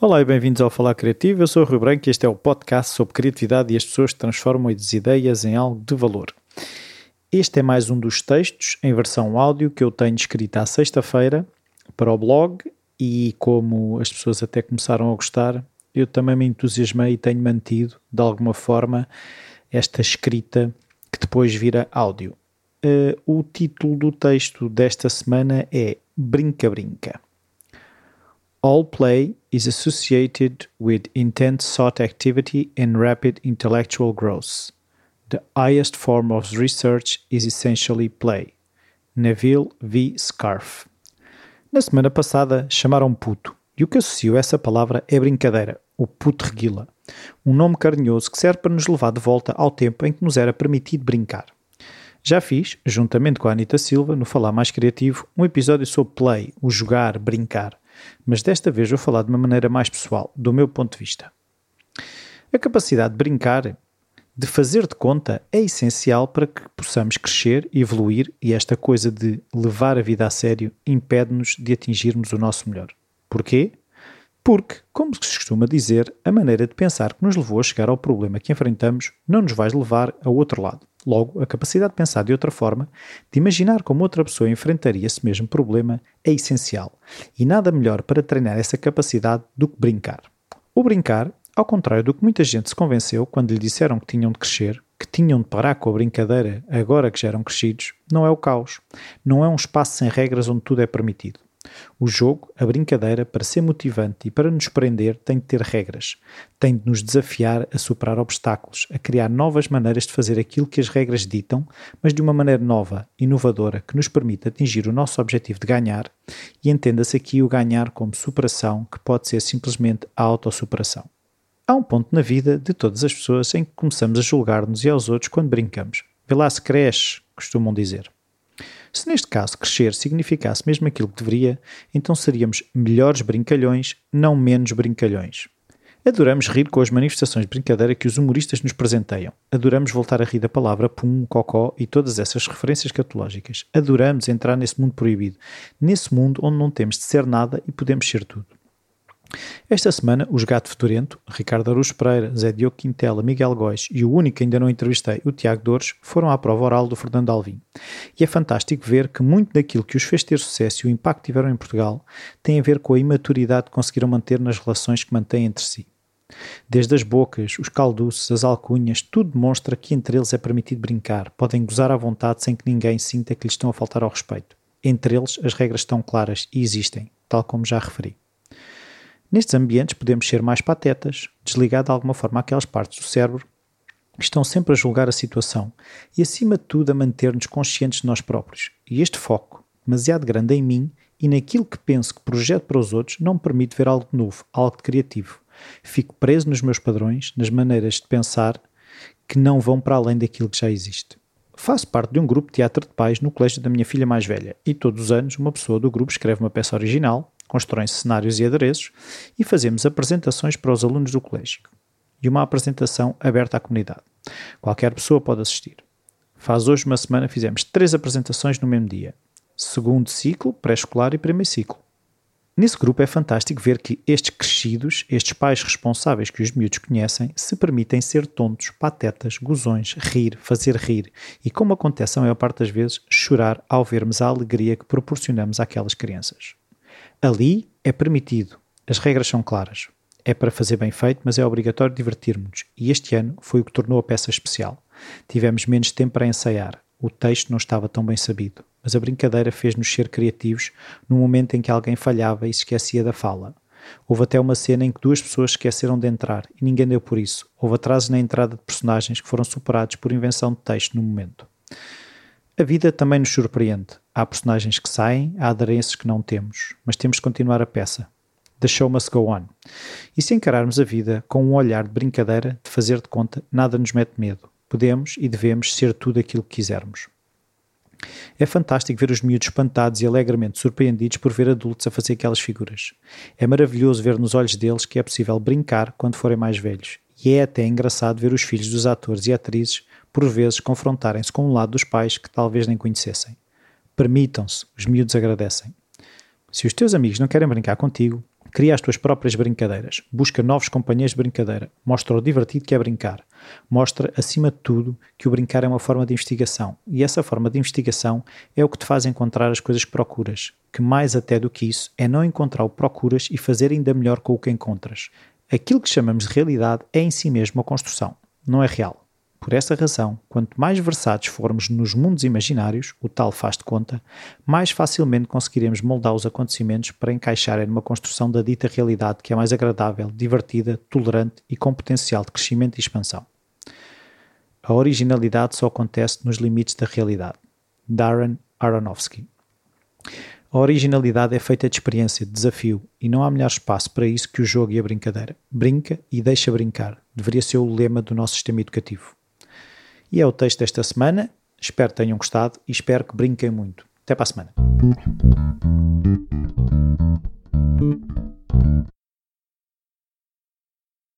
Olá e bem-vindos ao Falar Criativo. Eu sou o Rui Branco e este é o podcast sobre criatividade e as pessoas que transformam as ideias em algo de valor. Este é mais um dos textos em versão áudio que eu tenho escrito à sexta-feira para o blog e como as pessoas até começaram a gostar, eu também me entusiasmei e tenho mantido, de alguma forma, esta escrita que depois vira áudio. Uh, o título do texto desta semana é Brinca Brinca. All play is associated with intense thought activity and rapid intellectual growth. The highest form of research is essentially play. Neville V. Scarf. Na semana passada chamaram puto, e o que associo a essa palavra é brincadeira, o puto reguila, um nome carinhoso que serve para nos levar de volta ao tempo em que nos era permitido brincar. Já fiz, juntamente com a Anita Silva, no Falar Mais Criativo, um episódio sobre play, o jogar, brincar, mas desta vez vou falar de uma maneira mais pessoal, do meu ponto de vista. A capacidade de brincar de fazer de conta é essencial para que possamos crescer, evoluir e esta coisa de levar a vida a sério impede-nos de atingirmos o nosso melhor. Porquê? Porque, como se costuma dizer, a maneira de pensar que nos levou a chegar ao problema que enfrentamos não nos vai levar a outro lado. Logo, a capacidade de pensar de outra forma, de imaginar como outra pessoa enfrentaria esse mesmo problema, é essencial. E nada melhor para treinar essa capacidade do que brincar. O brincar ao contrário do que muita gente se convenceu quando lhe disseram que tinham de crescer, que tinham de parar com a brincadeira agora que já eram crescidos, não é o caos. Não é um espaço sem regras onde tudo é permitido. O jogo, a brincadeira, para ser motivante e para nos prender, tem de ter regras. Tem de nos desafiar a superar obstáculos, a criar novas maneiras de fazer aquilo que as regras ditam, mas de uma maneira nova, inovadora, que nos permite atingir o nosso objetivo de ganhar, e entenda-se aqui o ganhar como superação, que pode ser simplesmente a autossuperação. Há um ponto na vida de todas as pessoas em que começamos a julgar-nos e aos outros quando brincamos. Vê lá se cresce, costumam dizer. Se neste caso crescer significasse mesmo aquilo que deveria, então seríamos melhores brincalhões, não menos brincalhões. Adoramos rir com as manifestações de brincadeira que os humoristas nos presenteiam. Adoramos voltar a rir da palavra pum, cocó e todas essas referências catológicas. Adoramos entrar nesse mundo proibido, nesse mundo onde não temos de ser nada e podemos ser tudo. Esta semana, os Gato Fedorento, Ricardo Aruz Pereira, Zé Diogo Quintela, Miguel Góis e o único que ainda não entrevistei, o Tiago Dores, foram à prova oral do Fernando Alvim. E é fantástico ver que muito daquilo que os fez ter sucesso e o impacto que tiveram em Portugal tem a ver com a imaturidade que conseguiram manter nas relações que mantêm entre si. Desde as bocas, os calduços, as alcunhas, tudo demonstra que entre eles é permitido brincar, podem gozar à vontade sem que ninguém sinta que lhes estão a faltar ao respeito. Entre eles, as regras estão claras e existem, tal como já referi. Nestes ambientes podemos ser mais patetas, desligar de alguma forma aquelas partes do cérebro que estão sempre a julgar a situação e, acima de tudo, a manter-nos conscientes de nós próprios. E este foco, demasiado grande em mim e naquilo que penso que projeto para os outros, não me permite ver algo novo, algo criativo. Fico preso nos meus padrões, nas maneiras de pensar que não vão para além daquilo que já existe. Faço parte de um grupo de teatro de pais no colégio da minha filha mais velha e todos os anos uma pessoa do grupo escreve uma peça original constroem cenários e adereços e fazemos apresentações para os alunos do colégio. E uma apresentação aberta à comunidade. Qualquer pessoa pode assistir. Faz hoje uma semana fizemos três apresentações no mesmo dia. Segundo ciclo, pré-escolar e primeiro ciclo. Nesse grupo é fantástico ver que estes crescidos, estes pais responsáveis que os miúdos conhecem, se permitem ser tontos, patetas, gozões, rir, fazer rir e, como acontece a maior parte das vezes, chorar ao vermos a alegria que proporcionamos àquelas crianças. Ali é permitido, as regras são claras. É para fazer bem feito, mas é obrigatório divertirmos-nos. E este ano foi o que tornou a peça especial. Tivemos menos tempo para ensaiar. O texto não estava tão bem sabido, mas a brincadeira fez-nos ser criativos no momento em que alguém falhava e se esquecia da fala. Houve até uma cena em que duas pessoas esqueceram de entrar e ninguém deu por isso. Houve atrasos na entrada de personagens que foram superados por invenção de texto no momento. A vida também nos surpreende. Há personagens que saem, há aderências que não temos, mas temos de continuar a peça. The show must go on. E se encararmos a vida com um olhar de brincadeira, de fazer de conta, nada nos mete medo. Podemos e devemos ser tudo aquilo que quisermos. É fantástico ver os miúdos espantados e alegremente surpreendidos por ver adultos a fazer aquelas figuras. É maravilhoso ver nos olhos deles que é possível brincar quando forem mais velhos. E é até engraçado ver os filhos dos atores e atrizes por vezes confrontarem-se com um lado dos pais que talvez nem conhecessem. Permitam-se, os miúdos agradecem. Se os teus amigos não querem brincar contigo, cria as tuas próprias brincadeiras, busca novos companheiros de brincadeira, mostra o divertido que é brincar, mostra, acima de tudo, que o brincar é uma forma de investigação, e essa forma de investigação é o que te faz encontrar as coisas que procuras, que mais até do que isso é não encontrar o que procuras e fazer ainda melhor com o que encontras. Aquilo que chamamos de realidade é em si mesmo uma construção, não é real. Por essa razão, quanto mais versados formos nos mundos imaginários, o tal faz de conta, mais facilmente conseguiremos moldar os acontecimentos para encaixarem numa construção da dita realidade que é mais agradável, divertida, tolerante e com potencial de crescimento e expansão. A originalidade só acontece nos limites da realidade. Darren Aronofsky. A originalidade é feita de experiência, de desafio, e não há melhor espaço para isso que o jogo e a brincadeira. Brinca e deixa brincar. Deveria ser o lema do nosso sistema educativo. E é o texto desta semana. Espero que tenham gostado e espero que brinquem muito. Até para a semana.